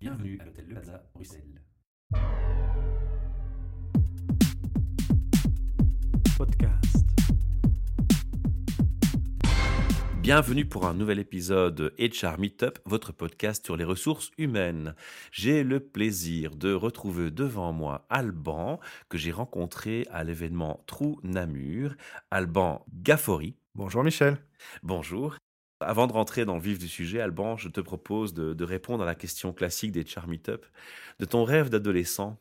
Bienvenue à l'hôtel Le Plaza, Bruxelles. Podcast. Bienvenue pour un nouvel épisode HR Meetup, votre podcast sur les ressources humaines. J'ai le plaisir de retrouver devant moi Alban, que j'ai rencontré à l'événement Trou Namur. Alban Gaffori. Bonjour Michel. Bonjour. Avant de rentrer dans le vif du sujet, Alban, je te propose de, répondre à la question classique des HR Meetup. De ton rêve d'adolescent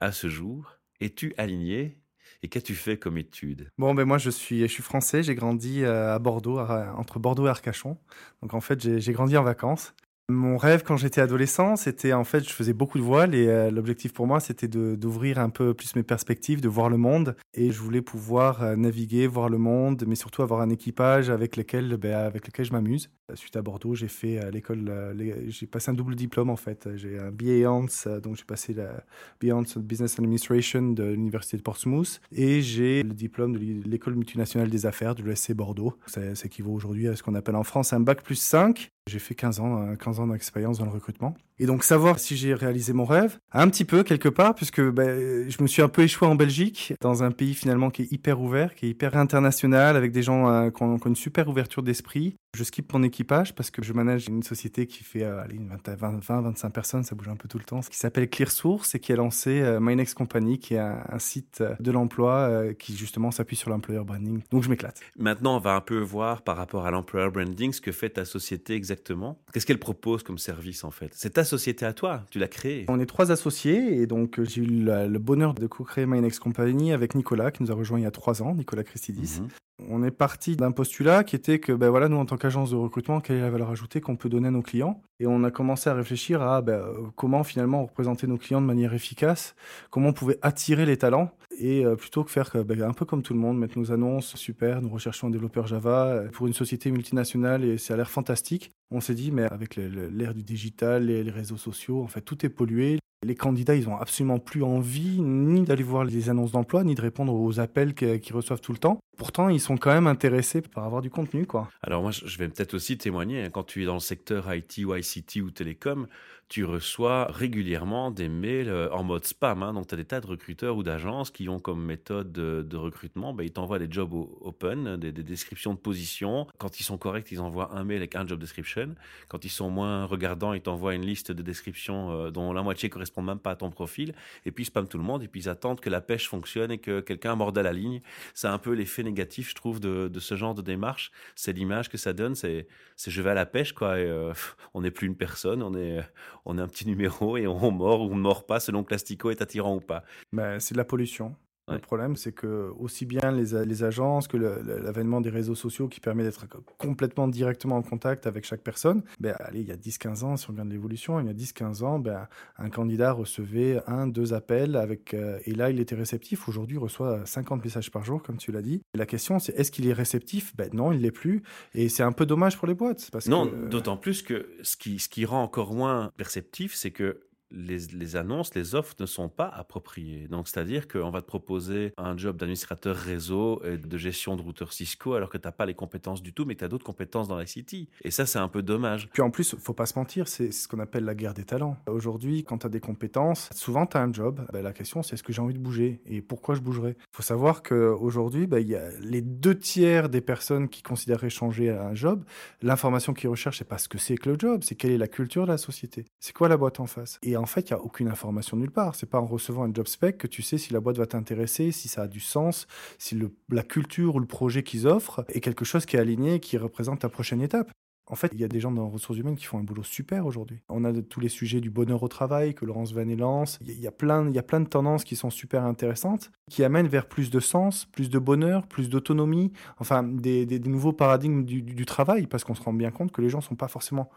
à ce jour, es-tu aligné et qu'as-tu fait comme étude? Bon, ben moi je suis, je suis français, j'ai grandi euh, à Bordeaux, entre Bordeaux et Arcachon. Donc en fait, j'ai grandi en vacances. Mon rêve quand j'étais adolescent, c'était en fait, je faisais beaucoup de voile et euh, l'objectif pour moi, c'était d'ouvrir un peu plus mes perspectives, de voir le monde. Et je voulais pouvoir euh, naviguer, voir le monde, mais surtout avoir un équipage avec lequel, ben, avec lequel je m'amuse. Suite à Bordeaux, j'ai fait l'école, euh, j'ai passé un double diplôme en fait. J'ai un BA Hans, euh, donc j'ai passé la BA Business Administration de l'université de Portsmouth et j'ai le diplôme de l'école multinationale des affaires de l'ESC Bordeaux. Ça, ça équivaut aujourd'hui à ce qu'on appelle en France un bac plus 5. J'ai fait 15 ans, euh, 15 ans d'expérience dans le recrutement. Et donc savoir si j'ai réalisé mon rêve, un petit peu quelque part, puisque ben, je me suis un peu échoué en Belgique, dans un pays finalement qui est hyper ouvert, qui est hyper international, avec des gens euh, qui, ont, une super ouverture d'esprit. Je skip mon équipage parce que je manage une société qui fait euh, allez, une 20-25 personnes, ça bouge un peu tout le temps, qui s'appelle ClearSource et qui a lancé euh, My Next Company, qui est un, site euh, de l'emploi euh, qui justement s'appuie sur l'employer branding. Donc je m'éclate. Maintenant, on va un peu voir par rapport à l'employer branding ce que fait ta société exactement. Qu'est-ce qu'elle propose comme service en fait? Société à toi, tu l'as créée. On est trois associés et donc euh, j'ai eu le bonheur de co-créer My Next Company avec Nicolas qui nous a rejoint il y a trois ans, Nicolas Christidis. Mhm. On est parti d'un postulat qui était que, ben voilà, nous, en tant qu'agence de recrutement, quelle est la valeur ajoutée qu'on peut donner à nos clients? Et on a commencé à réfléchir à ben, euh, comment finalement représenter nos clients de manière efficace, comment on pouvait attirer les talents, et euh, plutôt que faire que, ben, un peu comme tout le monde, mettre nos annonces, super, nous recherchons un développeur Java euh, pour une société multinationale, et ça a l'air fantastique. On s'est dit, mais avec l'ère du digital, les, les réseaux sociaux, en fait, tout est pollué. Les candidats, ils ont absolument plus envie ni d'aller voir les annonces d'emploi, ni de répondre aux appels qu'ils reçoivent tout le temps. Pourtant, ils sont quand même intéressés par avoir du contenu, quoi. Alors moi, je vais peut-être aussi témoigner, hein, quand tu es dans le secteur IT ou ICT ou télécom, tu reçois régulièrement des mails euh, en mode spam. hein. donc tu as des tas de recruteurs ou d'agences qui ont comme méthode de, recrutement, ben, ils t'envoient des jobs open, des, des descriptions de positions. Quand ils sont corrects, ils envoient un mail avec un job description. Quand ils sont moins regardants, ils t'envoient une liste de descriptions euh, dont la moitié correspond même pas à ton profil. Et puis ils spamment tout le monde et puis ils attendent que la pêche fonctionne et que quelqu'un morde à la ligne. C'est un peu l'effet négatif, je trouve, de, ce genre de démarche. C'est l'image que ça donne, c'est je vais à la pêche, quoi. Euh, on n'est plus une personne, on est, on est un petit numéro et on mord ou on ne mord pas selon que l'astico est attirant ou pas. Ben, c'est de la pollution. Le problème, c'est que aussi bien les, agences que l'avènement des réseaux sociaux qui permet d'être complètement directement en contact avec chaque personne, ben, allez, il y a 10-15 ans, si on regarde l'évolution, il y a 10-15 ans, ben, un candidat recevait un, deux appels avec, euh, et là, il était réceptif. Aujourd'hui, il reçoit 50 messages par jour, comme tu l'as dit. Et la question, c'est est-ce qu'il est réceptif? Ben non, il l'est plus. Et c'est un peu dommage pour les boîtes. Parce Non, que, d'autant plus que ce qui, ce qui rend encore moins perceptif, c'est que les, annonces, les offres ne sont pas appropriées. Donc, c'est-à-dire qu'on va te proposer un job d'administrateur réseau et de gestion de routeur Cisco alors que tu n'as pas les compétences du tout, mais tu as d'autres compétences dans la City. Et ça, c'est un peu dommage. Puis en plus, faut pas se mentir, c'est ce qu'on appelle la guerre des talents. Aujourd'hui, quand tu as des compétences, souvent tu as un job. Ben, la question, c'est est-ce que j'ai envie de bouger et pourquoi je bougerai Il faut savoir qu'aujourd'hui, il y a les deux tiers des personnes qui considéreraient changer un job, l'information qu'ils recherchent, c'est pas ce que c'est que le job, c'est quelle est la culture de la société. C'est quoi la boîte en face? En fait, il y a aucune information nulle part. C'est pas en recevant un job spec que tu sais si la boîte va t'intéresser, si ça a du sens, si la culture ou le projet qu'ils offrent est quelque chose qui est aligné, qui représente ta prochaine étape. En fait, il y a des gens dans les ressources humaines qui font un boulot super aujourd'hui. On a de- tous les sujets du bonheur au travail que Laurence Vanet lance. Il y a- plein, y a plein de tendances qui sont super intéressantes, qui amènent vers plus de sens, plus de bonheur, plus d'autonomie, enfin des, nouveaux paradigmes du, travail, parce qu'on se rend bien compte que les gens sont pas forcément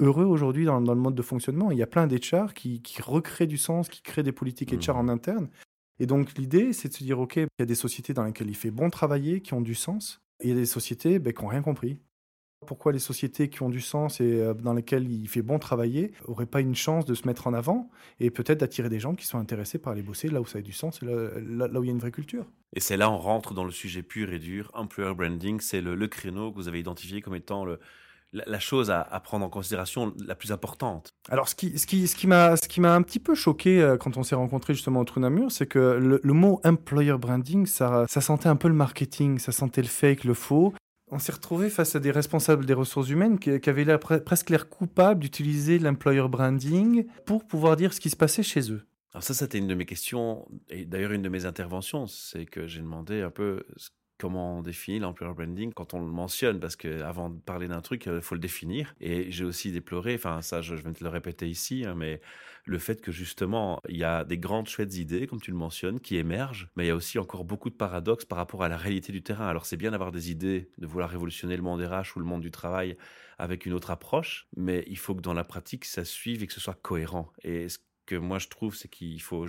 heureux aujourd'hui dans, dans le mode de fonctionnement. Il y a plein d'HR qui, qui recréent du sens, qui créent des politiques HR en interne. Et donc l'idée, c'est de se dire, OK, il y a des sociétés dans lesquelles il fait bon travailler, qui ont du sens, et il y a des sociétés ben, qui n'ont rien compris. Pourquoi les sociétés qui ont du sens et euh, dans lesquelles il fait bon travailler n'auraient pas une chance de se mettre en avant et peut-être d'attirer des gens qui sont intéressés par aller bosser là où ça a du sens et là, là- là où il y a une vraie culture? Et c'est là on rentre dans le sujet pur et dur. Employer branding, c'est le, le créneau que vous avez identifié comme étant le, la, chose à, prendre en considération la plus importante. Alors, ce qui, ce qui, ce qui m'a, ce qui m'a un petit peu choqué euh, quand on s'est rencontré justement au Trou Namur, c'est que le, mot employer branding, ça, ça sentait un peu le marketing, ça sentait le fake, le faux. On s'est retrouvé face à des responsables des ressources humaines qui, avaient l'air, presque l'air coupables d'utiliser l'employer branding pour pouvoir dire ce qui se passait chez eux. Alors ça, c'était une de mes questions, et d'ailleurs une de mes interventions, c'est que j'ai demandé un peu comment on définit l'employer branding quand on le mentionne, parce qu'avant de parler d'un truc, il faut le définir. Et j'ai aussi déploré, enfin ça je, vais te le répéter ici, hein, mais le fait que justement, il y a des grandes chouettes idées, comme tu le mentionnes, qui émergent, mais il y a aussi encore beaucoup de paradoxes par rapport à la réalité du terrain. Alors c'est bien d'avoir des idées, de vouloir révolutionner le monde RH ou le monde du travail avec une autre approche, mais il faut que dans la pratique, ça suive et que ce soit cohérent. Et que moi je trouve, c'est qu'il faut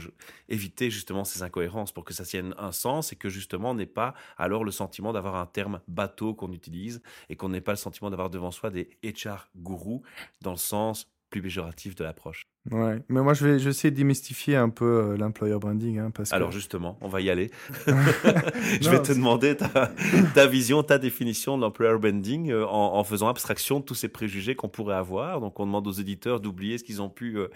éviter justement ces incohérences pour que ça tienne un sens et que justement n'ait pas alors le sentiment d'avoir un terme bateau qu'on utilise et qu'on n'ait pas le sentiment d'avoir devant soi des HR gourous dans le sens plus péjoratif de l'approche. Ouais, mais moi je vais, essayer de démystifier un peu euh, l'employer branding. Hein, parce Alors justement, on va y aller. je vais te demander ta, vision, ta définition de l'employer branding euh, en, faisant abstraction de tous ces préjugés qu'on pourrait avoir. Donc on demande aux éditeurs d'oublier ce qu'ils ont pu euh,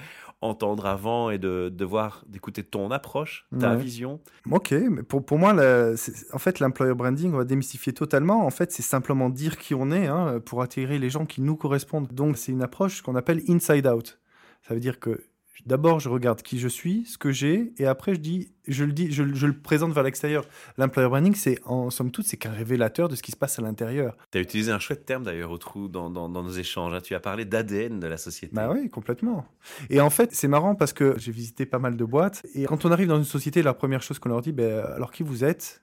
entendre avant et de, de voir, d'écouter ton approche, ta vision. Ok, mais pour, pour moi, en fait, l'employer branding, on va démystifier totalement. En fait, c'est simplement dire qui on est hein, pour attirer les gens qui nous correspondent. Donc c'est une approche qu'on appelle inside out. Ça veut dire que d'abord je regarde qui je suis, ce que j'ai, et après je dis, je le dis, je, le présente vers l'extérieur. L'employer branding, c'est en somme toute, c'est qu'un révélateur de ce qui se passe à l'intérieur. Tu as utilisé un chouette terme d'ailleurs au trou dans, dans, nos échanges. Hein. Tu as parlé d'ADN de la société. Bah oui, complètement. Et en fait, c'est marrant parce que j'ai visité pas mal de boîtes, et quand on arrive dans une société, la première chose qu'on leur dit, ben, alors qui vous êtes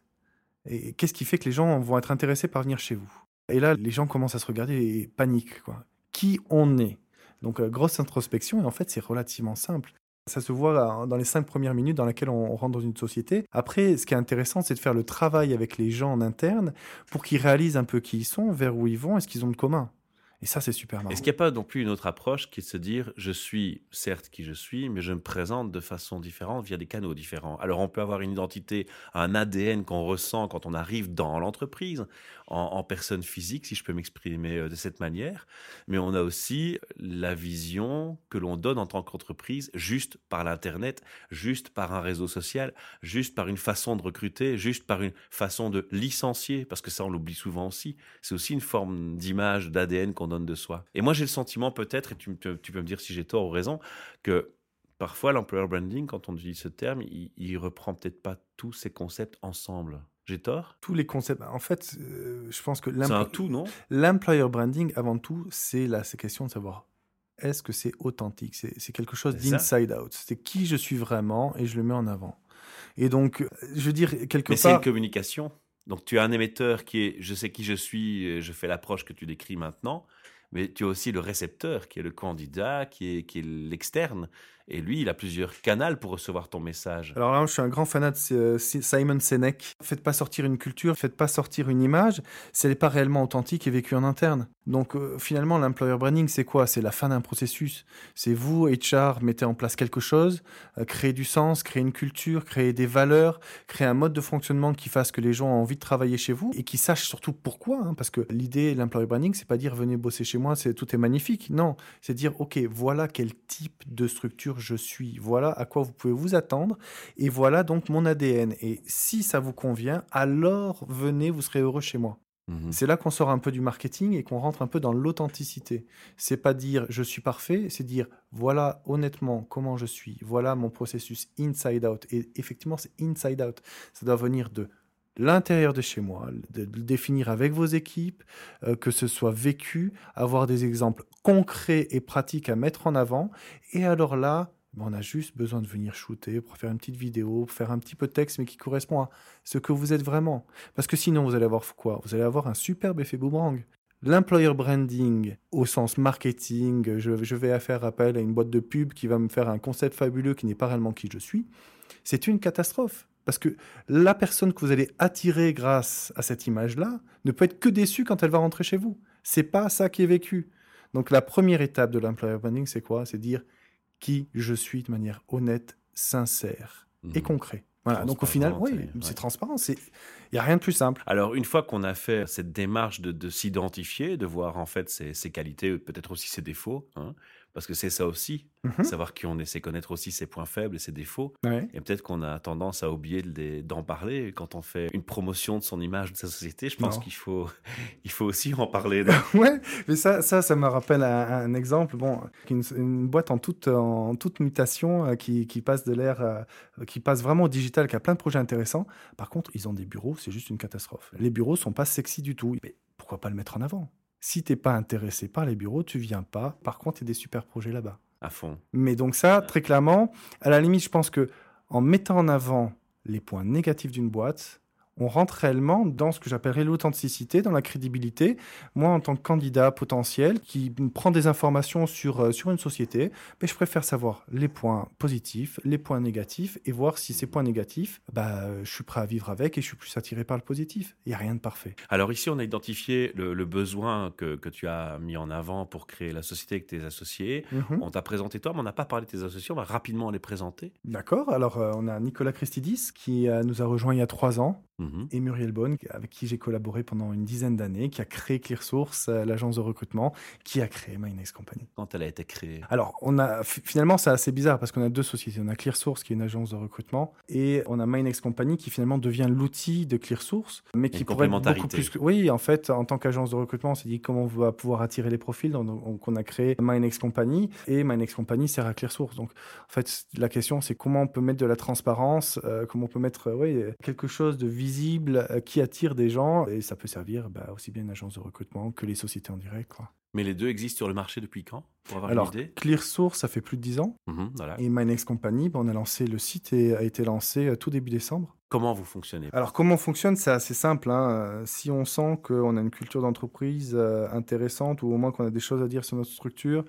et qu'est-ce qui fait que les gens vont être intéressés par venir chez vous? Et là, les gens commencent à se regarder et paniquent. Quoi. Qui on est? Donc, euh, grosse introspection, et en fait, c'est relativement simple. Ça se voit dans les cinq premières minutes dans lesquelles on rentre dans une société. Après, ce qui est intéressant, c'est de faire le travail avec les gens en interne pour qu'ils réalisent un peu qui ils sont, vers où ils vont et ce qu'ils ont de commun. Et ça, c'est super marrant. Est-ce qu'il n'y a pas non plus une autre approche qui est de se dire, je suis certes qui je suis, mais je me présente de façon différente via des canaux différents. Alors, on peut avoir une identité, un ADN qu'on ressent quand on arrive dans l'entreprise, en, personne physique, si je peux m'exprimer euh, de cette manière, mais on a aussi la vision que l'on donne en tant qu'entreprise juste par l'Internet, juste par un réseau social, juste par une façon de recruter, juste par une façon de licencier, parce que ça, on l'oublie souvent aussi. C'est aussi une forme d'image, d'ADN qu'on donne de soi. Et moi, j'ai le sentiment peut-être, et tu, tu, peux me dire si j'ai tort ou raison, que parfois l'employer branding, quand on utilise ce terme, il, il reprend peut-être pas tous ces concepts ensemble. J'ai tort? Tous les concepts. En fait, euh, je pense que c'est un tout, non? L'employer branding, avant tout, c'est la question de savoir est-ce que c'est authentique? C'est quelque chose d'inside out. C'est qui je suis vraiment et je le mets en avant. Et donc, je veux dire, quelque Mais c'est une communication. Donc, tu as un émetteur qui est je sais qui je suis, je fais l'approche que tu décris maintenant mais tu as aussi le récepteur qui est le candidat, qui est, qui l'externe. Et lui, il a plusieurs canaux pour recevoir ton message. Alors là, je suis un grand fanat de euh, Simon Sinek. Faites pas sortir une culture, faites pas sortir une image si elle n'est pas réellement authentique et vécue en interne. Donc euh, finalement, l'employer branding, c'est quoi? C'est la fin d'un processus. C'est vous, HR, mettez en place quelque chose, euh, créer du sens, créer une culture, créer des valeurs, créer un mode de fonctionnement qui fasse que les gens ont envie de travailler chez vous et qui sachent surtout pourquoi. Hein, parce que l'idée, l'employer branding, c'est pas dire venez bosser chez moi, c'est tout est magnifique. Non, c'est dire ok, voilà quel type de structure je suis, voilà à quoi vous pouvez vous attendre et voilà donc mon ADN. Et si ça vous convient, alors venez, vous serez heureux chez moi. Mhm. C'est là qu'on sort un peu du marketing et qu'on rentre un peu dans l'authenticité. C'est pas dire je suis parfait, c'est dire voilà honnêtement comment je suis, voilà mon processus inside out. Et effectivement, c'est inside out. Ça doit venir de l'intérieur de chez moi, de le définir avec vos équipes, euh, que ce soit vécu, avoir des exemples concrets et pratiques à mettre en avant. Et alors là, on a juste besoin de venir shooter pour faire une petite vidéo, faire un petit peu de texte, mais qui correspond à ce que vous êtes vraiment. Parce que sinon, vous allez avoir quoi? Vous allez avoir un superbe effet boomerang. L'employer branding, au sens marketing, je, je, vais faire appel à une boîte de pub qui va me faire un concept fabuleux qui n'est pas réellement qui je suis, c'est une catastrophe. Parce que la personne que vous allez attirer grâce à cette image-là ne peut être que déçue quand elle va rentrer chez vous. C'est pas ça qui est vécu. Donc la première étape de l'employer branding, c'est quoi? C'est dire qui je suis de manière honnête, sincère et mhm. concret. Voilà, donc au final, oui, c'est transparent. Il n'y a rien de plus simple. Alors, une fois qu'on a fait cette démarche de, de s'identifier, de voir en fait ses, ses qualités, peut-être aussi ses défauts, hein, parce que c'est ça aussi, Mhm. savoir qui on est, c'est connaître aussi ses points faibles et ses défauts. Ouais. Et peut-être qu'on a tendance à oublier d'en parler quand on fait une promotion de son image, de sa société. Je pense qu'il faut, il faut aussi en parler. Ouais, mais ça, ça, ça me rappelle un, un exemple. Bon, une, une boîte en toute, en toute mutation euh, qui, qui passe de l'ère, euh, qui passe vraiment au digital, qui a plein de projets intéressants. Par contre, ils ont des bureaux, c'est juste une catastrophe. Les bureaux sont pas sexy du tout. Mais pourquoi pas le mettre en avant? Si t'es pas intéressé par les bureaux, tu viens pas. Par contre, il y a des super projets là-bas. à fond. Mais donc ça, très clairement, à la limite, je pense que en mettant en avant les points négatifs d'une boîte, on rentre réellement dans ce que j'appellerais l'authenticité, dans la crédibilité. Moi, en tant que candidat potentiel qui prend des informations sur, euh, sur une société, mais je préfère savoir les points positifs, les points négatifs, et voir si ces points négatifs, bah, je suis prêt à vivre avec et je suis plus attiré par le positif. Il n'y a rien de parfait. Alors ici, on a identifié le, le besoin que, que tu as mis en avant pour créer la société avec tes associés. Mhm. On t'a présenté toi, mais on n'a pas parlé de tes associés. On va rapidement les présenter. D'accord. Alors, euh, on a Nicolas Christidis qui euh, nous a rejoint il y a trois ans. Mhm. et Muriel Bonne, avec qui j'ai collaboré pendant une dizaine d'années, qui a créé ClearSource, euh, l'agence de recrutement, qui a créé MyNext Company. Quand elle a été créée. Alors, on a, finalement, c'est assez bizarre parce qu'on a deux sociétés. On a ClearSource, qui est une agence de recrutement, et on a MyNext Company, qui finalement devient l'outil de ClearSource, mais qui Une pourrait être beaucoup plus. Oui, en fait, en tant qu'agence de recrutement, on s'est dit comment on va pouvoir attirer les profils. Donc, on a créé MyNext Company, et MyNext Company sert à ClearSource. Donc, en fait, la question, c'est comment on peut mettre de la transparence, euh, comment on peut mettre euh, oui, quelque chose de visible euh, qui attire des gens, et ça peut servir bah, aussi bien une agence de recrutement que les sociétés en direct. Mais les deux existent sur le marché depuis quand Pour avoir Alors, une idée ClearSource, ça fait plus de 10 ans. Mhm, voilà. Et MyNext Company, ben, on a lancé le site et a été lancé euh, tout début décembre. Comment vous fonctionnez? Alors comment on fonctionne, c'est assez simple. hein. Euh, Si on sent qu'on a une culture d'entreprise euh, intéressante ou au moins qu'on a des choses à dire sur notre structure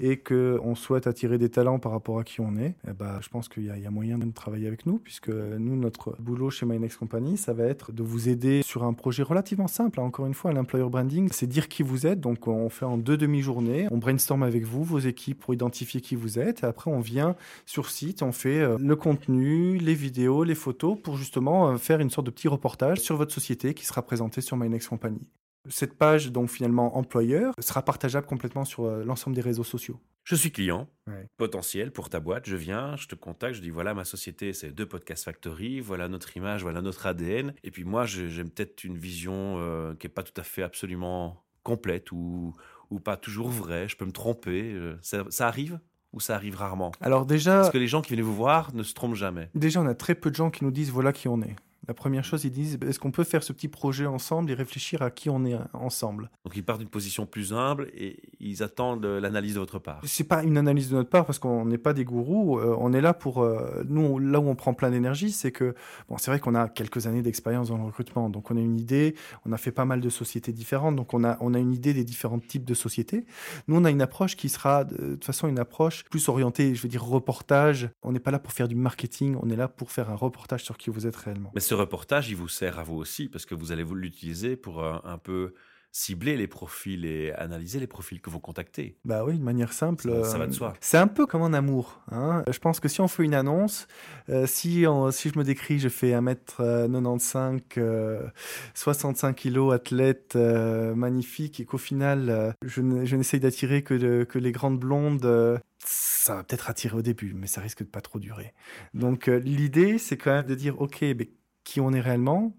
et qu'on souhaite attirer des talents par rapport à qui on est, eh ben, je pense qu'il y, a- il y a moyen de travailler avec nous puisque nous, notre boulot chez MyNext Company, ça va être de vous aider sur un projet relativement simple. hein. Encore une fois, l'employer branding, c'est dire qui vous êtes. Donc on fait en deux demi-journées, on brainstorm avec vous, vos équipes pour identifier qui vous êtes et après on vient sur site, on fait euh, le contenu, les vidéos, les photos pour justement euh, faire une sorte de petit reportage sur votre société qui sera présenté sur MyNext Company. Cette page, donc finalement employeur, sera partageable complètement sur euh, l'ensemble des réseaux sociaux. Je suis client Ouais. potentiel pour ta boîte. Je viens, je te contacte, je dis voilà ma société, c'est deux Podcast Factory, voilà notre image, voilà notre ADN. Et puis moi, j'ai peut-être une vision euh, qui est pas tout à fait absolument complète ou, ou pas toujours vraie. Je peux me tromper. euh, ça, ça arrive ou ça arrive rarement? Alors déjà, Parce que les gens qui viennent vous voir ne se trompent jamais. déjà on a très peu de gens qui nous disent voilà qui on est. La première chose, ils disent est-ce qu'on peut faire ce petit projet ensemble et réfléchir à qui on est ensemble? Donc ils partent d'une position plus humble et ils attendent l'analyse de votre part. C'est pas une analyse de notre part parce qu'on n'est pas des gourous. euh, on est là pour euh, nous on- là où on prend plein d'énergie, c'est que bon, c'est vrai qu'on a quelques années d'expérience dans le recrutement, donc on a une idée. On a fait pas mal de sociétés différentes, donc on a on a une idée des différents types de sociétés. Nous on a une approche qui sera de, de toute façon une approche plus orientée, je veux dire reportage. On n'est pas là pour faire du marketing, on est là pour faire un reportage sur qui vous êtes réellement. Mais ce reportage, il vous sert à vous aussi parce que vous allez vous l'utiliser pour euh, un peu cibler les profils et analyser les profils que vous contactez. Bah oui, de manière simple. Ça- ça va de euh, soi. C'est un peu comme en amour. hein. Je pense que si on fait une annonce, euh, si, on- si je me décris, je fais 1m95, euh, 65 kg, athlète euh, magnifique, et qu'au final, euh, je n'essaye d'attirer que, le- que les grandes blondes, euh, ça va peut-être attirer au début, mais ça risque de pas trop durer. Donc euh, l'idée, c'est quand même de dire, OK, mais qui on est réellement?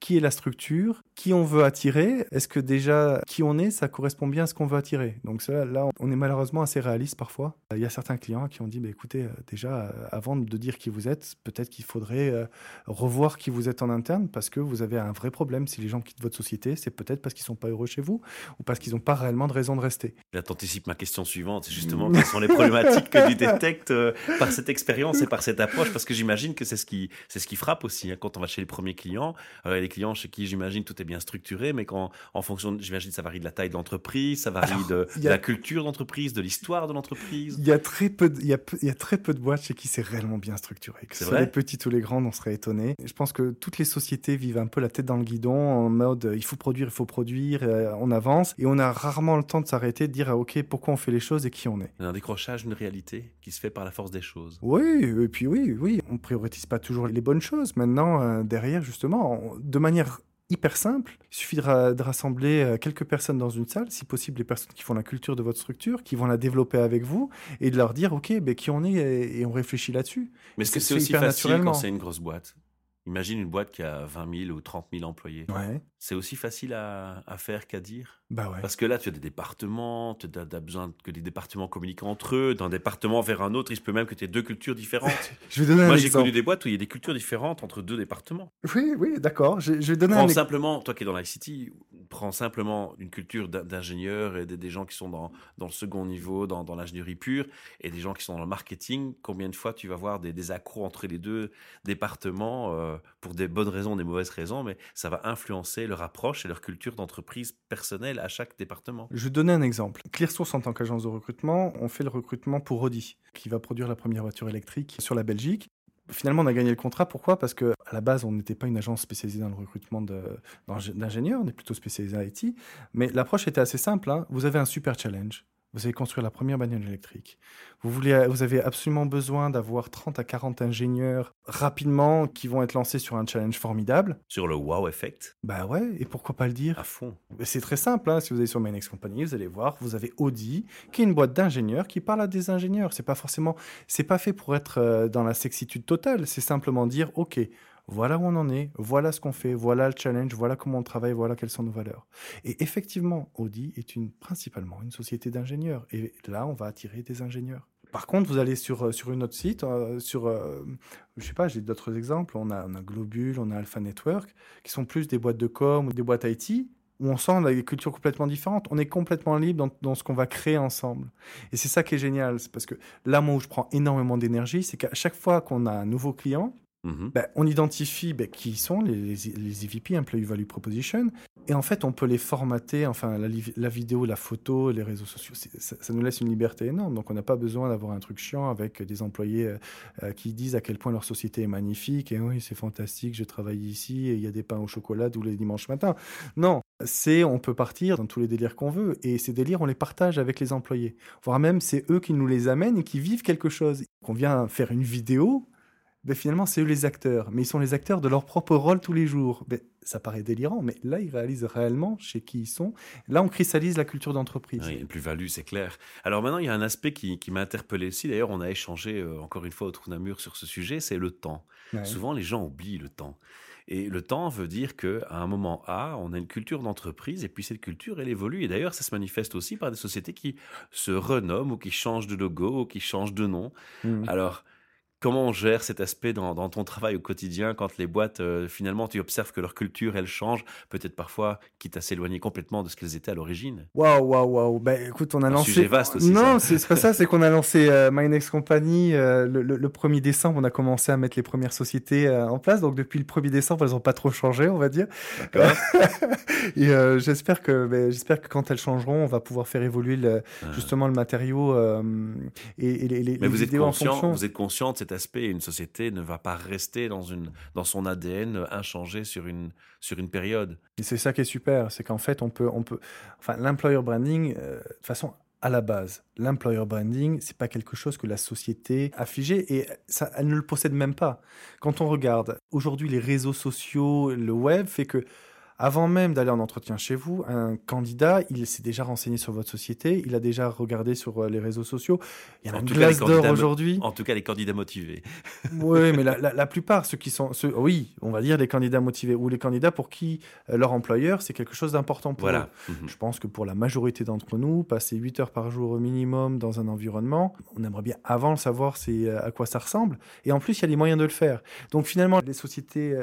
Qui est la structure, qui on veut attirer, est-ce que déjà qui on est, ça correspond bien à ce qu'on veut attirer. Donc ça, là, on est malheureusement assez réaliste parfois. Il y a certains clients qui ont dit, bah, écoutez, euh, déjà, euh, avant de dire qui vous êtes, peut-être qu'il faudrait euh, revoir qui vous êtes en interne parce que vous avez un vrai problème. Si les gens quittent votre société, c'est peut-être parce qu'ils sont pas heureux chez vous ou parce qu'ils n'ont pas réellement de raison de rester. Là, t'anticipes ma question suivante, c'est justement quelles sont les problématiques que tu détectes euh, par cette expérience et par cette approche, parce que j'imagine que c'est ce qui, c'est ce qui frappe aussi hein, quand on va chez les premiers clients. Clients chez qui j'imagine tout est bien structuré, mais quand, en fonction, j'imagine, ça varie de la taille de l'entreprise, ça varie de, la culture d'entreprise, de l'histoire de l'entreprise. Il y a très peu, de, il, y a, il y a très peu de boîtes chez qui c'est réellement bien structuré. Que ce soit les petites ou les grandes, on serait étonné. Je pense que toutes les sociétés vivent un peu la tête dans le guidon, en mode euh, il faut produire, il faut produire, euh, on avance, et on a rarement le temps de s'arrêter, de dire ah, ok pourquoi on fait les choses et qui on est. Un décrochage d'une réalité qui se fait par la force des choses. Oui, et puis oui, oui, on priorise pas toujours les bonnes choses. Maintenant, euh, derrière, justement, de manière hyper simple. Il suffit de, rassembler euh, quelques personnes dans une salle, si possible les personnes qui font la culture de votre structure, qui vont la développer avec vous, et de leur dire, OK, ben, qui on est, et, on réfléchit là-dessus. Mais est-ce que c'est aussi facile quand c'est une grosse boîte? Imagine une boîte qui a 20 000 ou 30 000 employés. Ouais. C'est aussi facile à, faire qu'à dire? Bah ouais. Parce que là, tu as des départements, tu as, besoin que les départements communiquent entre eux. D'un département vers un autre, il se peut même que tu aies deux cultures différentes. je vais donner Moi, j'ai connu des boîtes où il y a des cultures différentes entre deux départements. Oui, oui, d'accord. Je, vais donner prends simplement, toi qui es dans l'ICT, prends simplement une culture d'ingénieurs et des, gens qui sont dans, dans le second niveau, dans, dans l'ingénierie pure, et des gens qui sont dans le marketing. Combien de fois tu vas voir des, des accros entre les deux départements euh, pour des bonnes raisons, des mauvaises raisons, mais ça va influencer leur approche et leur culture d'entreprise personnelle à chaque département. Je vais donner un exemple. ClearSource, en tant qu'agence de recrutement, on fait le recrutement pour Audi, qui va produire la première voiture électrique sur la Belgique. Finalement, on a gagné le contrat. Pourquoi? Parce que à la base, on n'était pas une agence spécialisée dans le recrutement d'ingénieurs, on est plutôt spécialisé en IT. Mais l'approche était assez simple. Hein. Vous avez un super challenge. Vous allez construire la première bagnole électrique. Vous, voulez, vous avez absolument besoin d'avoir 30 à 40 ingénieurs rapidement qui vont être lancés sur un challenge formidable. Sur le wow effect Bah ouais, et pourquoi pas le dire? À fond. C'est très simple, hein. si vous allez sur My Next Company, vous allez voir, vous avez Audi, qui est une boîte d'ingénieurs qui parle à des ingénieurs. C'est pas forcément, c'est pas fait pour être euh, dans la sexitude totale, c'est simplement dire, ok, voilà où on en est, voilà ce qu'on fait, voilà le challenge, voilà comment on travaille, voilà quelles sont nos valeurs. Et effectivement, Audi est principalement une société d'ingénieurs. Et là, on va attirer des ingénieurs. Par contre, vous allez sur, euh, sur une autre site, euh, sur, euh, je sais pas, j'ai d'autres exemples. On a, on a Globule, on a Alpha Network, qui sont plus des boîtes de com ou des boîtes IT, où on sent des cultures complètement différentes. On est complètement libre dans, dans ce qu'on va créer ensemble. Et c'est ça qui est génial. C'est parce que là, moi, où je prends énormément d'énergie, c'est qu'à chaque fois qu'on a un nouveau client, Mhm. Ben, on identifie ben, qui sont les, les, EVP, Employee Value Proposition, et en fait, on peut les formater, enfin, la, vidéo, la photo, les réseaux sociaux, ça, nous laisse une liberté énorme. Donc, on n'a pas besoin d'avoir un truc chiant avec des employés euh, euh, qui disent à quel point leur société est magnifique, et oui, c'est fantastique, je travaille ici, et il y a des pains au chocolat tous les dimanches matins. Non, c'est on peut partir dans tous les délires qu'on veut, et ces délires, on les partage avec les employés. Voire même, c'est eux qui nous les amènent et qui vivent quelque chose. On vient faire une vidéo, ben finalement, c'est eux les acteurs. Mais ils sont les acteurs de leur propre rôle tous les jours. Ben, ça paraît délirant, mais là, ils réalisent réellement chez qui ils sont. Là, on cristallise la culture d'entreprise. Oui, une plus-value, c'est clair. Alors maintenant, il y a un aspect qui, m'a interpellé aussi. D'ailleurs, on a échangé euh, encore une fois au trou mur sur ce sujet, c'est le temps. Souvent, les gens oublient le temps. Et le temps veut dire qu'à un moment A, on a une culture d'entreprise, et puis cette culture, elle évolue. Et d'ailleurs, ça se manifeste aussi par des sociétés qui se renomment, ou qui changent de logo, ou qui changent de nom. Mmh. Alors, Comment on gère cet aspect dans, ton travail au quotidien quand les boîtes, euh, finalement, tu observes que leur culture, elle change, peut-être parfois, quitte à s'éloigner complètement de ce qu'elles étaient à l'origine? Waouh, waouh, waouh. Ben, écoute, on a Un lancé. Sujet vaste aussi. Non, c'est pas ça, c'est qu'on a lancé euh, My Next Company euh, le, 1er décembre. On a commencé à mettre les premières sociétés en place. Donc, depuis le 1er décembre, elles n'ont pas trop changé, on va dire. D'accord. Et j'espère que, ben, j'espère que quand elles changeront, on va pouvoir faire évoluer ah. justement le matériau et, les, Mais vous êtes conscient, vous êtes conscient de cette aspect. Une société ne va pas rester dans, son ADN inchangé sur une, période. C'est ça qui est super, c'est qu'en fait, on peut, l'employer branding, euh, de façon, à la base, l'employer branding, c'est pas quelque chose que la société a figé et elle ne le possède même pas. Quand on regarde aujourd'hui les réseaux sociaux, le web fait que avant même d'aller en entretien chez vous, un candidat, il s'est déjà renseigné sur votre société, il a déjà regardé sur euh, les réseaux sociaux. Il y a en une glace d'or aujourd'hui. En tout cas, les candidats motivés. oui, mais la, plupart, ceux qui sont, ceux, oui, on va dire les candidats motivés ou les candidats pour qui euh, leur employeur, c'est quelque chose d'important pour voilà. eux. Mhm. Je pense que pour la majorité d'entre nous, passer 8 heures par jour au minimum dans un environnement, on aimerait bien avant le savoir c'est euh, à quoi ça ressemble. Et en plus, il y a les moyens de le faire. Donc finalement, les sociétés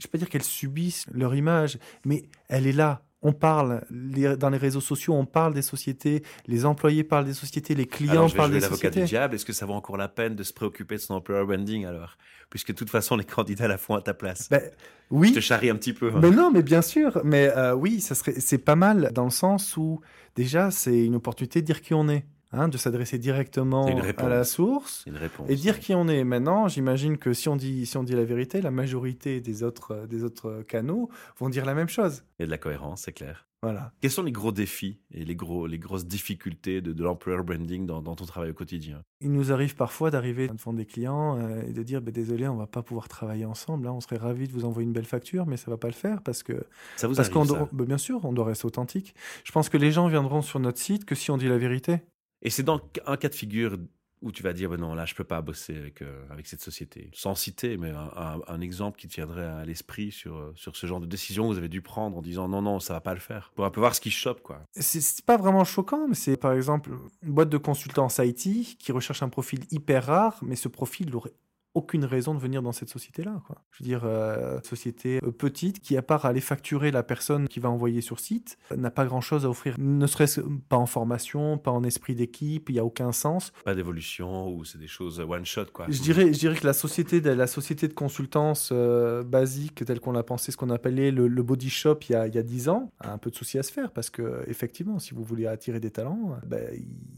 je ne peux pas dire qu'elles subissent leur image, mais elle est là. on parle dans les réseaux sociaux, on parle des sociétés, les employés parlent des sociétés, les clients alors, je vais parlent jouer des l'avocat sociétés. du diable. Est-ce que ça vaut encore la peine de se préoccuper de son employer branding alors? Puisque de toute façon, les candidats la font à ta place. Ben, oui, Je te charrie un petit peu. hein. mais non, mais bien sûr, mais euh, oui, ça serait, c'est pas mal dans le sens où déjà c'est une opportunité de dire qui on est, hein, de s'adresser directement à la source. Réponse. Et dire qui on est. Maintenant, j'imagine que si on dit si on dit la vérité, la majorité des autres euh, des autres canaux vont dire la même chose. Il y a de la cohérence, c'est clair. Voilà. Quels sont les gros défis et les, gros, les grosses difficultés de, de l'employer branding dans, dans ton travail au quotidien? Il nous arrive parfois d'arriver devant des clients euh, et de dire bah, désolé, on va pas pouvoir travailler ensemble. Là, on serait ravi de vous envoyer une belle facture, mais ça va pas le faire parce que Ça vous parce arrive ça? doit- bah, bien sûr, on doit rester authentique. Je pense que les gens viendront sur notre site que si on dit la vérité. Et c'est dans un cas de figure où tu vas dire, ben non, là, je peux pas bosser avec, euh, avec cette société. Sans citer, mais un, exemple qui te viendrait à l'esprit sur, euh, sur ce genre de décision que vous avez dû prendre en disant, non, non, ça va pas le faire. Pour un peu voir ce qui chope, quoi. C'est pas vraiment choquant, mais c'est par exemple une boîte de consultance IT qui recherche un profil hyper rare, mais ce profil n'aurait aucune raison de venir dans cette société-là. quoi. Je veux dire, euh, société euh, petite qui, à part aller facturer la personne qui va envoyer sur site, euh, n'a pas grand-chose à offrir, ne serait-ce pas en formation, pas en esprit d'équipe, il n'y a aucun sens. Pas d'évolution ou c'est des choses one shot, quoi. Je dirais, je dirais que la société de, la société de consultance euh, basique, telle qu'on l'a pensé, ce qu'on appelait le, le body shop il y, a, il y a 10 ans, a un peu de souci à se faire parce que, effectivement, si vous voulez attirer des talents, euh, ben,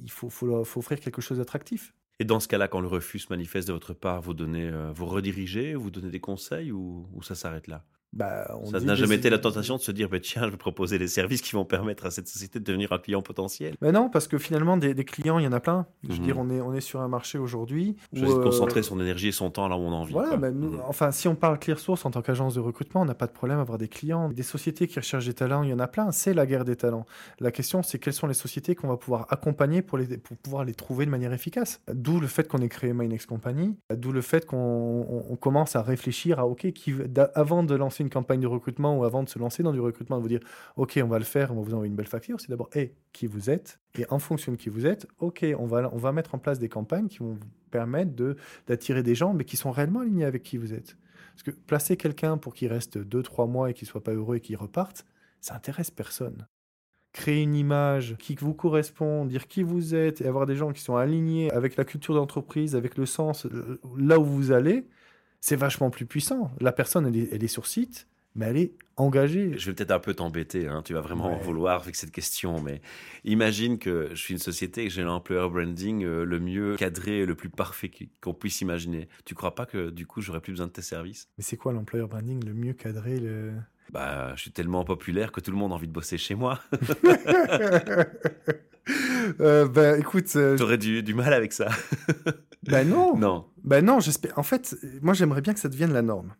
il faut, faut offrir quelque chose d'attractif. Et dans ce cas-là, quand le refus se manifeste de votre part, vous donnez, euh, vous redirigez, vous donnez des conseils ou, ou ça s'arrête là? Bah, on Ça n'a jamais été la tentation de se dire, ben, tiens, je vais proposer des services qui vont permettre à cette société de devenir un client potentiel. Ben non, parce que finalement, des, des clients, il y en a plein. Je veux Mhm. dire, on est, on est sur un marché aujourd'hui. de euh, concentrer son énergie et son temps là où on a envie. Voilà, ben nous- Mhm. enfin, si on parle ClearSource en tant qu'agence de recrutement, on n'a pas de problème à avoir des clients. Des sociétés qui recherchent des talents, il y en a plein. C'est la guerre des talents. La question, c'est quelles sont les sociétés qu'on va pouvoir accompagner pour, les, pour pouvoir les trouver de manière efficace. D'où le fait qu'on ait créé Minex Company. D'où le fait qu'on on- on commence à réfléchir à, OK, qui, avant de lancer une campagne de recrutement ou avant de se lancer dans du recrutement, de vous dire, OK, on va le faire, on va vous envoyer une belle facture. C'est d'abord, hey, qui vous êtes Et en fonction de qui vous êtes, OK, on va, on va mettre en place des campagnes qui vont vous permettre d'attirer des gens, mais qui sont réellement alignés avec qui vous êtes. Parce que placer quelqu'un pour qu'il reste 2-3 mois et qu'il soit pas heureux et qu'il reparte, ça intéresse personne. Créer une image qui vous correspond, dire qui vous êtes et avoir des gens qui sont alignés avec la culture d'entreprise, avec le sens, euh, là où vous allez, c'est vachement plus puissant. La personne, elle est, elle est sur site, mais elle est engagée. Je vais peut-être un peu t'embêter, hein, tu vas vraiment en vouloir avec cette question, mais imagine que je suis une société et que j'ai l'employer branding euh, le mieux cadré et le plus parfait qu'on puisse imaginer. Tu crois pas que du coup j'aurais plus besoin de tes services? Mais c'est quoi l'employer branding le mieux cadré le... Bah, je suis tellement populaire que tout le monde a envie de bosser chez moi. Euh, Ben écoute, euh, T'aurais du, du mal avec ça. ben non, non, ben non, j'espère. En fait, moi j'aimerais bien que ça devienne la norme.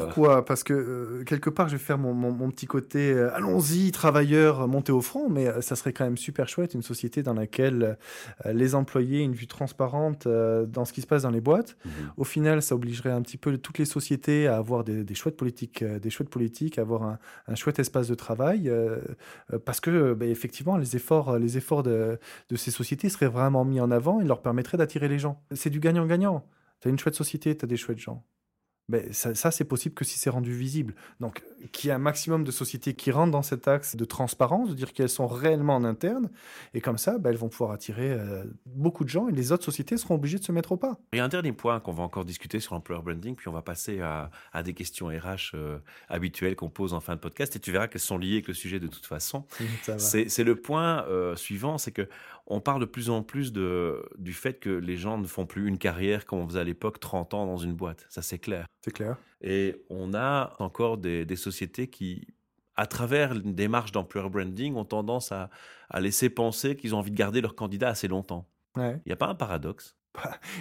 Pourquoi? Parce que euh, quelque part, je vais faire mon, mon- mon petit côté euh, allons-y, travailleurs, montez au front, mais euh, ça serait quand même super chouette, une société dans laquelle les employés aient une vue transparente dans ce qui se passe dans les boîtes. Mhm. Au final, ça obligerait un petit peu toutes les sociétés à avoir des, des chouettes politiques, des chouettes politiques, à avoir un, un chouette espace de travail, parce que bah, effectivement, les efforts, les efforts de, de ces sociétés seraient vraiment mis en avant et leur permettraient d'attirer les gens. C'est du gagnant-gagnant. Tu as une chouette société, tu as des chouettes gens. Ben, ça, ça, c'est possible que si c'est rendu visible. Donc, qu'il y ait un maximum de sociétés qui rentrent dans cet axe de transparence, de dire qu'elles sont réellement en interne, et comme ça, ben, elles vont pouvoir attirer euh, beaucoup de gens, et les autres sociétés seront obligées de se mettre au pas. Il y a un dernier point qu'on va encore discuter sur l'employer branding, puis on va passer à, à des questions RH euh, habituelles qu'on pose en fin de podcast, et tu verras qu'elles sont liées avec le sujet de toute façon. C'est le point euh, suivant, c'est que on parle de plus en plus de, du fait que les gens ne font plus une carrière comme on faisait à l'époque, 30 ans dans une boîte. Ça, c'est clair. C'est clair. Et on a encore des, des sociétés qui, à travers une démarche d'employer branding, ont tendance à, à laisser penser qu'ils ont envie de garder leur candidat assez longtemps. Ouais. Il n'y a pas un paradoxe?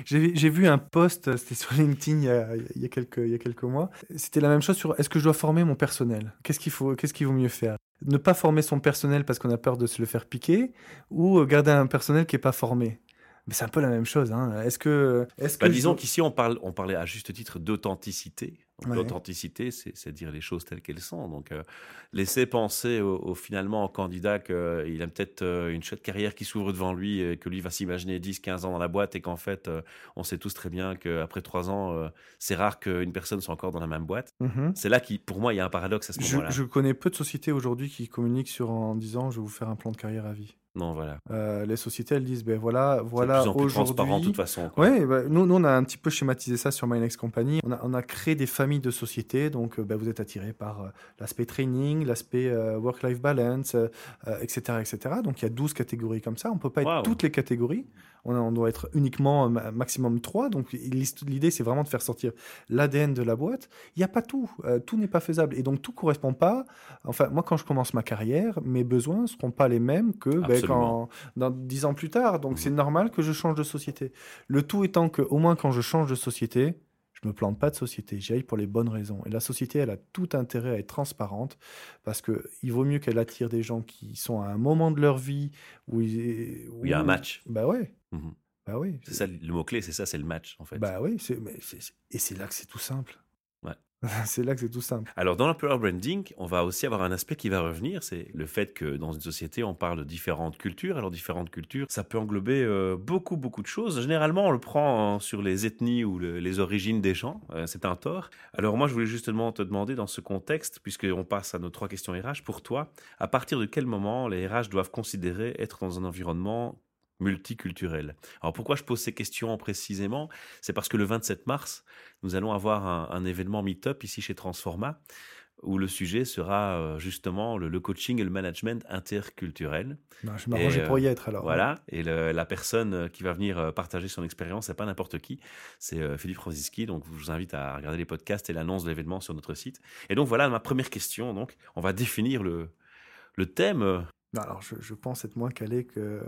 J'ai j'ai vu un post, c'était sur LinkedIn il y, a, il y a quelques, il y a quelques mois. C'était la même chose sur est-ce que je dois former mon personnel? Qu'est-ce qu'il faut, qu'est-ce qu'il vaut mieux faire? Ne pas former son personnel parce qu'on a peur de se le faire piquer ou garder un personnel qui n'est pas formé Mais c'est un peu la même chose. Hein. Est-ce que, est-ce Bah, que disons je- qu'ici, on, parle, on parlait à juste titre d'authenticité. Ouais. L'authenticité, c'est dire les choses telles qu'elles sont. Donc, euh, laisser penser au, au- finalement au candidat qu'il a peut-être euh, une chouette carrière qui s'ouvre devant lui, et que lui va s'imaginer 10, 15 ans dans la boîte et qu'en fait, euh, on sait tous très bien qu'après 3 ans, euh, c'est rare qu'une personne soit encore dans la même boîte. Mhm. C'est là qui, pour moi, il y a un paradoxe à ce Je, moment-là. je connais peu de sociétés aujourd'hui qui communiquent sur en disant je vais vous faire un plan de carrière à vie. Non, voilà. Euh, les sociétés elles disent ben voilà voilà de plus en plus transparent de toute façon. Ouais, bah, nous, nous, on a un petit peu schématisé ça sur My Next Company. On a, on a créé des familles de sociétés. Donc, euh, bah, vous êtes attiré par euh, l'aspect training, l'aspect euh, work-life balance, etc., etc. Donc, il y a 12 catégories comme ça. On peut pas être Wow. toutes les catégories. On, a- on doit être uniquement ma- maximum 3. Donc, l'idée, c'est vraiment de faire sortir l'ADN de la boîte. Il n'y a pas tout. Tout n'est pas faisable. Et donc, tout correspond pas. Enfin, moi, quand je commence ma carrière, mes besoins ne seront pas les mêmes que ben. Quand, dans 10 ans plus tard. Donc, c'est normal que je change de société. Le tout étant que, au moins, quand je change de société, je me plante pas de société. J'y aille pour les bonnes raisons. Et la société, elle a tout intérêt à être transparente parce que il vaut mieux qu'elle attire des gens qui sont à un moment de leur vie où, ils- Où il y a un match. Bah ouais. Mhm. Bah oui. C'est ça, le mot-clé, c'est ça, c'est le match, en fait. Bah oui. mais et c'est là que c'est tout simple. C'est là que c'est tout simple. Alors, dans l'employer branding, on va aussi avoir un aspect qui va revenir, c'est le fait que dans une société, on parle de différentes cultures. Alors, différentes cultures, ça peut englober euh, beaucoup, beaucoup de choses. Généralement, on le prend hein, sur les ethnies ou le- les origines des gens. Euh, c'est un tort. Alors, moi, je voulais justement te demander, dans ce contexte, puisqu'on passe à nos trois questions RH, pour toi, à partir de quel moment les RH doivent considérer être dans un environnement multiculturel. Alors pourquoi je pose ces questions précisément? C'est parce que le 27 mars, nous allons avoir un, un événement meet-up ici chez Transforma où le sujet sera euh, justement le, le coaching et le management interculturel. Non, je vais m'arranger euh, pour y être alors. Voilà, et le- la personne euh, qui va venir partager son expérience, c'est pas n'importe qui, c'est Philippe Rosiski. Donc, je vous invite à regarder les podcasts et l'annonce de l'événement sur notre site. Et donc, voilà ma première question. Donc, on va définir le, le thème Non, alors, je, je pense être moins calé que,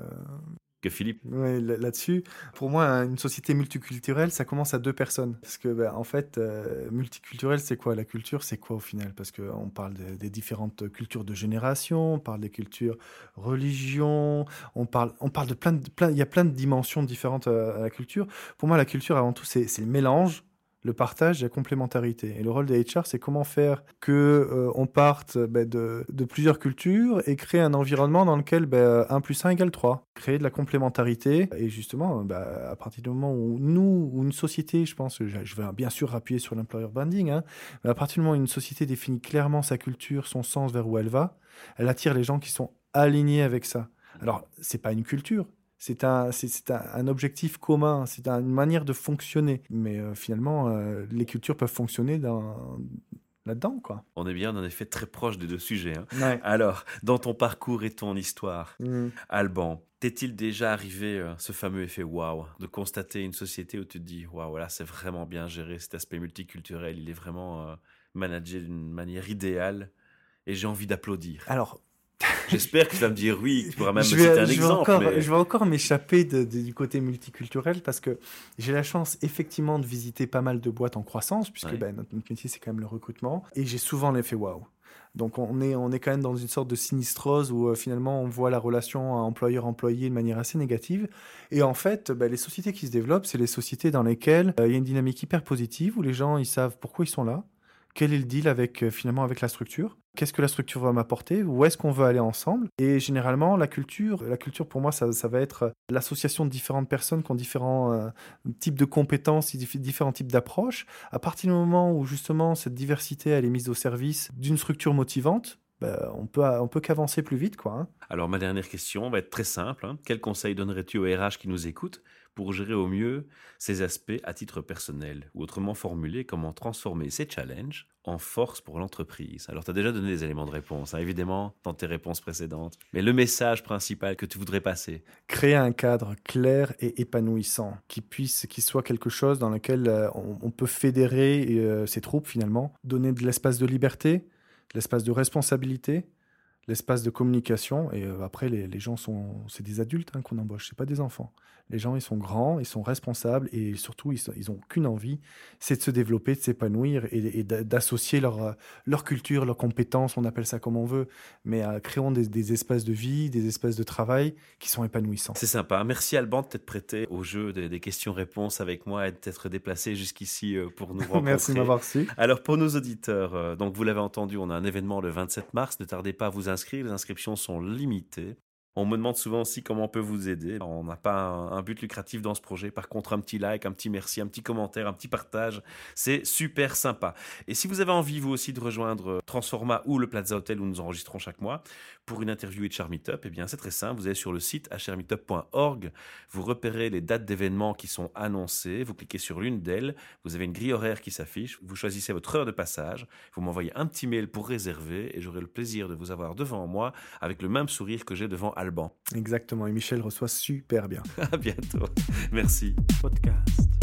Philippe. Là- là-dessus, pour moi, une société multiculturelle, ça commence à deux personnes. Parce que, ben, en fait, euh, multiculturel, c'est quoi? La culture, c'est quoi au final? Parce qu'on parle des, différentes cultures de génération, on parle des cultures religion, on parle, on parle de plein de. Plein, il y a plein de dimensions différentes à, à la culture. Pour moi, la culture, avant tout, c'est le mélange. Le partage la complémentarité. Et le rôle des HR, c'est comment faire que euh, on parte ben, de, plusieurs cultures et créer un environnement dans lequel ben, 1 plus 1 égale 3. Créer de la complémentarité. Et justement, ben, à partir du moment où nous, ou une société, je pense, je, je vais bien sûr appuyer sur l'employer branding, hein, mais à partir du moment où une société définit clairement sa culture, son sens vers où elle va, elle attire les gens qui sont alignés avec ça. Alors, c'est pas une culture, c'est un, c'est, c'est un, un objectif commun, c'est un- une manière de fonctionner. Mais euh, finalement, euh, les cultures peuvent fonctionner dans, là-dedans, quoi. On est bien en effet très proche des deux sujets. hein. Ouais. Alors, dans ton parcours et ton histoire, Mm. Alban, t'est-il déjà arrivé euh, ce fameux effet waouh de constater une société où tu te dis waouh, là c'est vraiment bien géré cet aspect multiculturel, il est vraiment euh, managé d'une manière idéale et j'ai envie d'applaudir? Alors, J'espère que tu vas me dire oui, tu pourras même je me citer un je vais exemple. encore, mais- je vais encore m'échapper du côté multiculturel parce que j'ai la chance effectivement de visiter pas mal de boîtes en croissance puisque Ouais. ben, notre, notre métier c'est quand même le recrutement et j'ai souvent l'effet waouh. Donc on est, on est quand même dans une sorte de sinistrose où euh, finalement on voit la relation employeur-employé de manière assez négative. Et en fait, ben, les sociétés qui se développent, c'est les sociétés dans lesquelles euh, il y a une dynamique hyper positive où les gens ils savent pourquoi ils sont là, quel est le deal avec euh, finalement avec la structure? Qu'est-ce que la structure va m'apporter? Où est-ce qu'on veut aller ensemble? Et généralement, la culture, la culture pour moi, ça, va être l'association de différentes personnes qui ont différents euh, types de compétences, dif- différents types d'approches. À partir du moment où justement cette diversité elle est mise au service d'une structure motivante, bah, on peut on peut qu'avancer plus vite, quoi. hein. Alors ma dernière question va être très simple. hein. Quel conseil donnerais-tu aux RH qui nous écoutent pour gérer au mieux ces aspects à titre personnel? Ou autrement formulé, comment transformer ces challenges en force pour l'entreprise? Alors tu as déjà donné des éléments de réponse, hein, évidemment, dans tes réponses précédentes. Mais le message principal que tu voudrais passer? Créer un cadre clair et épanouissant, qui puisse, qui soit quelque chose dans lequel euh, on, on peut fédérer euh, ses troupes finalement, donner de l'espace de liberté, l'espace de responsabilité, l'espace de communication. Et euh, après, les, les, gens sont, c'est des adultes hein, qu'on embauche, c'est pas des enfants. Les gens, ils sont grands, ils sont responsables et surtout, ils, ils ont qu'une envie, c'est de se développer, de s'épanouir et, et d'associer leur, leur culture, leurs compétences, on appelle ça comme on veut, mais à créons des, des, espaces de vie, des espaces de travail qui sont épanouissants. C'est sympa. Merci Alban de t'être prêté au jeu des, des questions-réponses avec moi et de t'être déplacé jusqu'ici euh, pour nous rencontrer. Merci de m'avoir reçu. Alors pour nos auditeurs, euh, donc vous l'avez entendu, on a un événement le 27 mars. Ne tardez pas à vous inscrire. Les inscriptions sont limitées. On me demande souvent aussi comment on peut vous aider. On n'a pas un, but lucratif dans ce projet. Par contre, un petit like, un petit merci, un petit commentaire, un petit partage, c'est super sympa. Et si vous avez envie, vous aussi, de rejoindre Transforma ou le Plaza Hotel où nous enregistrons chaque mois pour une interview et Meetup, eh bien, c'est très simple. Vous allez sur le site hrmeetup.org, vous repérez les dates d'événements qui sont annoncées, vous cliquez sur l'une d'elles, vous avez une grille horaire qui s'affiche, vous choisissez votre heure de passage, vous m'envoyez un petit mail pour réserver et j'aurai le plaisir de vous avoir devant moi avec le même sourire que j'ai devant Exactement, et Michel reçoit super bien. à bientôt. Merci. Podcast.